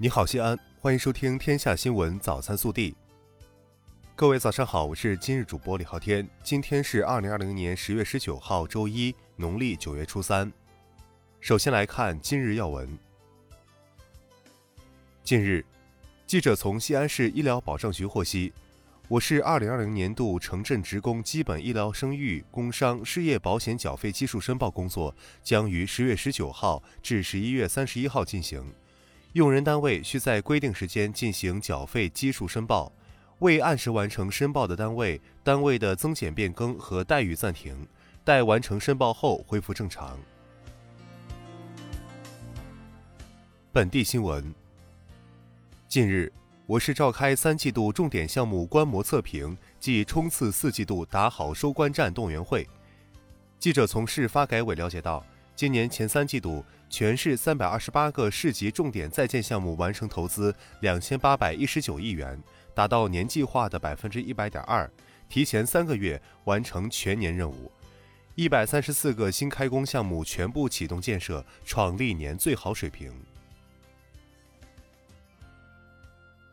你好，西安，欢迎收听《天下新闻早餐速递》。各位早上好，我是今日主播李昊天。今天是二零二零年十月十九号，周一，农历九月初三。首先来看今日要闻。近日，记者从西安市医疗保障局获悉，我市二零二零年度城镇职工基本医疗生育、工伤、失业保险缴费基数申报工作将于十月十九号至十一月三十一号进行。用人单位需在规定时间进行缴费基数申报，未按时完成申报的单位，单位的增减变更和待遇暂停，待完成申报后恢复正常。本地新闻。近日，我市召开三季度重点项目观摩测评暨冲刺四季度打好收官战动员会。记者从市发改委了解到。今年前三季度，全市三百二十八个市级重点在建项目完成投资两千八百一十九亿元，达到年计划的百分之一百点二，提前三个月完成全年任务。一百三十四个新开工项目全部启动建设，创历年最好水平。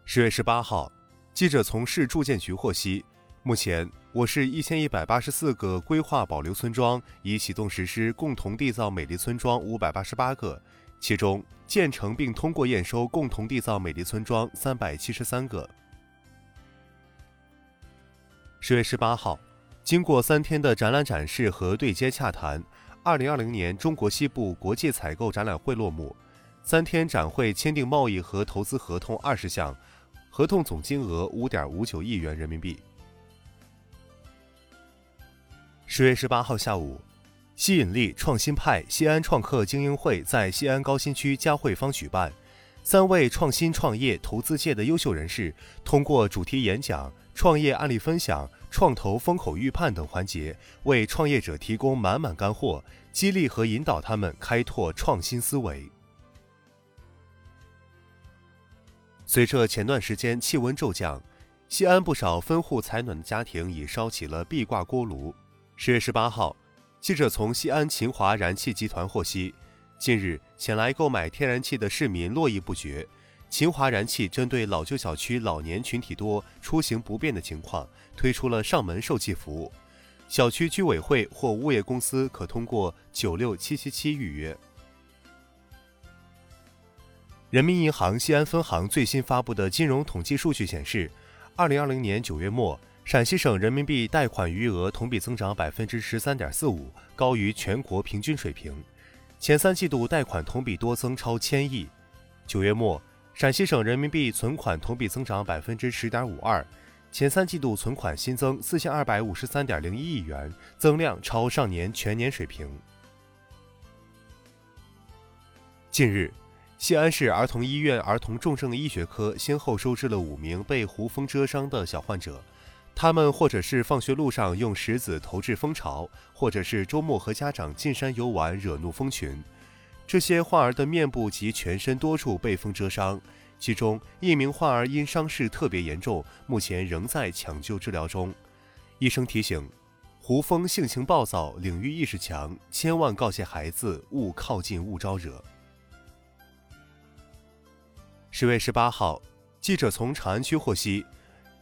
十月十八号，记者从市住建局获悉。目前，我市一千一百八十四个规划保留村庄已启动实施共同缔造美丽村庄五百八十八个，其中建成并通过验收共同缔造美丽村庄三百七十三个。十月十八号，经过三天的展览展示和对接洽谈，二零二零年中国西部国际采购展览会落幕。三天展会签订贸易和投资合同二十项，合同总金额五点五九亿元人民币。十月十八号下午，吸引力创新派西安创客精英会在西安高新区嘉汇坊举办。三位创新创业投资界的优秀人士，通过主题演讲、创业案例分享、创投风口预判等环节，为创业者提供满满干货，激励和引导他们开拓创新思维。随着前段时间气温骤降，西安不少分户采暖的家庭已烧起了壁挂锅炉。十月十八号，记者从西安秦华燃气集团获悉，近日前来购买天然气的市民络绎不绝。秦华燃气针对老旧小区老年群体多、出行不便的情况，推出了上门售气服务。小区居委会或物业公司可通过九六七七七预约。人民银行西安分行最新发布的金融统计数据显示，二零二零年九月末。陕西省人民币贷款余额同比增长百分之十三点四五，高于全国平均水平。前三季度贷款同比多增超千亿。九月末，陕西省人民币存款同比增长百分之十点五二，前三季度存款新增四千二百五十三点零一亿元，增量超上年全年水平。近日，西安市儿童医院儿童重症医学科先后收治了五名被胡蜂蛰伤的小患者。他们或者是放学路上用石子投掷蜂巢，或者是周末和家长进山游玩惹怒蜂群。这些患儿的面部及全身多处被蜂蛰伤，其中一名患儿因伤势特别严重，目前仍在抢救治疗中。医生提醒：胡蜂性情暴躁，领域意识强，千万告诫孩子勿靠近，勿招惹。十月十八号，记者从长安区获悉。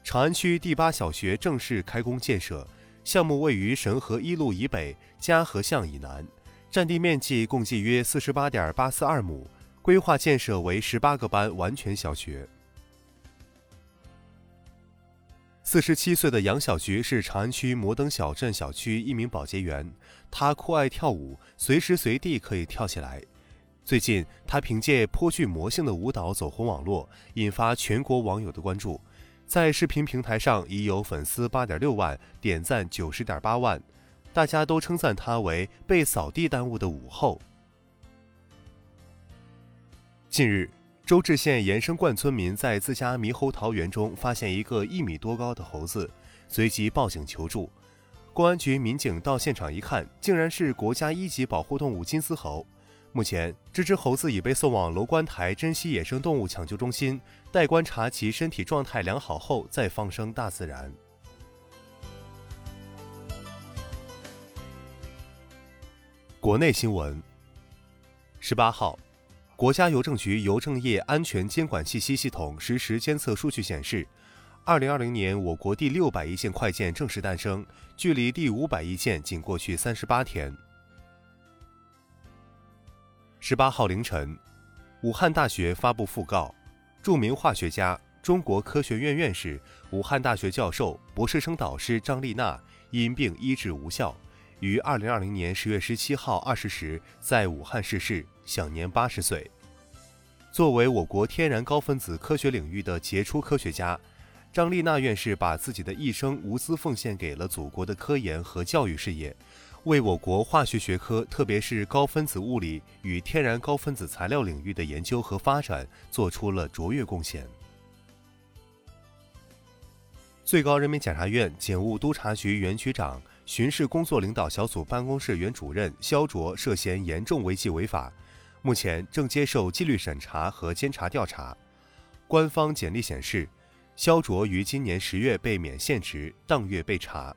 长安区第八小学正式开工建设，项目位于神河一路以北、嘉禾巷以南，占地面积共计约四十八点八四二亩，规划建设为十八个班完全小学。四十七岁的杨小菊是长安区摩登小镇小区一名保洁员，她酷爱跳舞，随时随地可以跳起来。最近，她凭借颇具魔性的舞蹈走红网络，引发全国网友的关注。在视频平台上已有粉丝八点六万，点赞九十点八万，大家都称赞他为被扫地耽误的午后。近日，周至县延生观村民在自家猕猴桃园中发现一个一米多高的猴子，随即报警求助。公安局民警到现场一看，竟然是国家一级保护动物金丝猴。目前，这只猴子已被送往楼观台珍稀野生动物抢救中心，待观察其身体状态良好后再放生大自然。国内新闻：十八号，国家邮政局邮政业安全监管信息系统实时监测数据显示，二零二零年我国第六百亿件快件正式诞生，距离第五百亿件仅过去三十八天。十八号凌晨，武汉大学发布讣告，著名化学家、中国科学院院士、武汉大学教授、博士生导师张丽娜因病医治无效。于二零二零年十月十七号二十时在武汉逝世，享年八十岁。作为我国天然高分子科学领域的杰出科学家，张丽娜院士把自己的一生无私奉献给了祖国的科研和教育事业，为我国化学学科，特别是高分子物理与天然高分子材料领域的研究和发展做出了卓越贡献。最高人民检察院检务督察局原局长。巡视工作领导小组办公室原主任肖卓涉嫌严重违纪违法，目前正接受纪律审查和监察调查。官方简历显示，肖卓于今年十月被免现职，当月被查。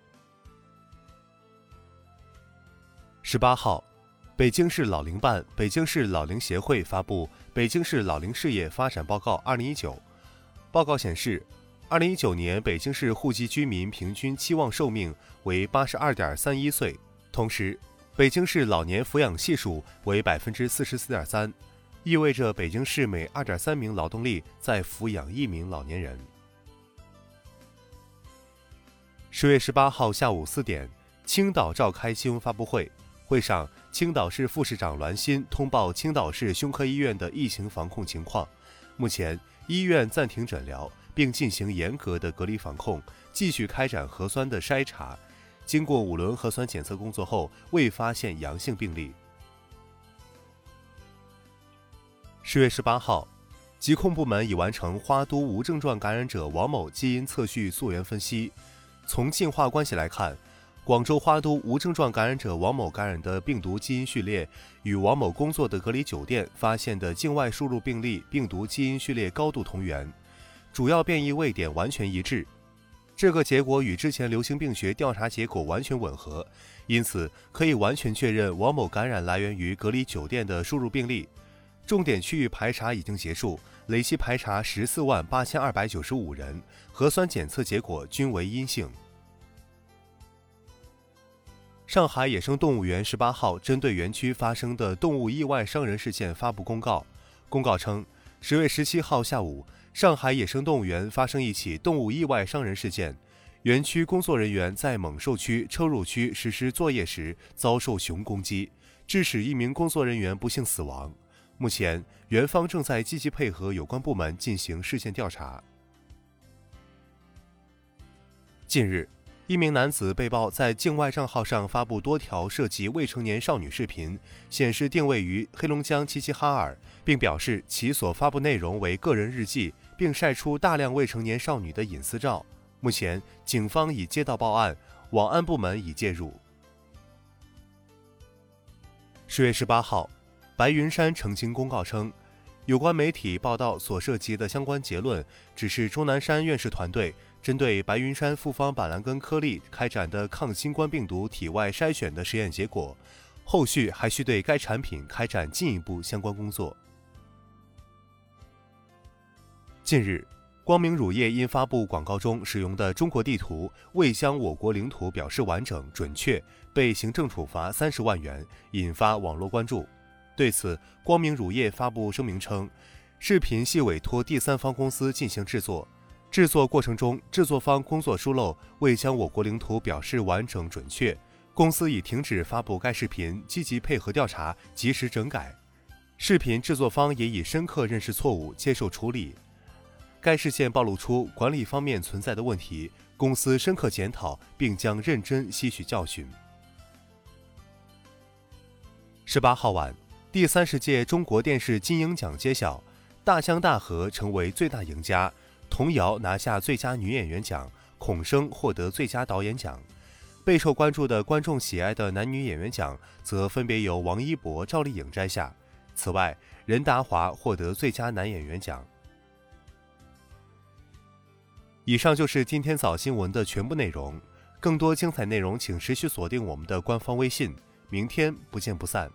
十八号，北京市老龄办、北京市老龄协会发布《北京市老龄事业发展报告（二零一九）》。报告显示。二零一九年，北京市户籍居民平均期望寿命为八十二点三一岁，同时，北京市老年抚养系数为百分之四十四点三，意味着北京市每二点三名劳动力在抚养一名老年人。十月十八号下午四点，青岛召开新闻发布会，会上，青岛市副市长栾鑫通报青岛市胸科医院的疫情防控情况，目前医院暂停诊疗。并进行严格的隔离防控，继续开展核酸的筛查。经过五轮核酸检测工作后，未发现阳性病例。十月十八号，疾控部门已完成花都无症状感染者王某基因测序溯源分析。从进化关系来看，广州花都无症状感染者王某感染的病毒基因序列与王某工作的隔离酒店发现的境外输入病例病毒基因序列高度同源。主要变异位点完全一致，这个结果与之前流行病学调查结果完全吻合，因此可以完全确认王某感染来源于隔离酒店的输入病例。重点区域排查已经结束，累计排查十四万八千二百九十五人，核酸检测结果均为阴性。上海野生动物园十八号针对园区发生的动物意外伤人事件发布公告，公告称，十月十七号下午。上海野生动物园发生一起动物意外伤人事件，园区工作人员在猛兽区车入区实施作业时遭受熊攻击，致使一名工作人员不幸死亡。目前，园方正在积极配合有关部门进行事件调查。近日，一名男子被曝在境外账号上发布多条涉及未成年少女视频，显示定位于黑龙江齐齐哈尔，并表示其所发布内容为个人日记。并晒出大量未成年少女的隐私照。目前，警方已接到报案，网安部门已介入。十月十八号，白云山澄清公告称，有关媒体报道所涉及的相关结论，只是钟南山院士团队针对白云山复方板蓝根颗粒开展的抗新冠病毒体外筛选的实验结果，后续还需对该产品开展进一步相关工作。近日，光明乳业因发布广告中使用的中国地图未将我国领土表示完整准确，被行政处罚三十万元，引发网络关注。对此，光明乳业发布声明称，视频系委托第三方公司进行制作，制作过程中制作方工作疏漏，未将我国领土表示完整准确，公司已停止发布该视频，积极配合调查，及时整改。视频制作方也已深刻认识错误，接受处理。该事件暴露出管理方面存在的问题，公司深刻检讨，并将认真吸取教训。十八号晚，第三十届中国电视金鹰奖揭晓，《大江大河》成为最大赢家，童瑶拿下最佳女演员奖，孔笙获得最佳导演奖。备受关注的观众喜爱的男女演员奖则分别由王一博、赵丽颖摘下。此外，任达华获得最佳男演员奖。以上就是今天早新闻的全部内容，更多精彩内容请持续锁定我们的官方微信，明天不见不散。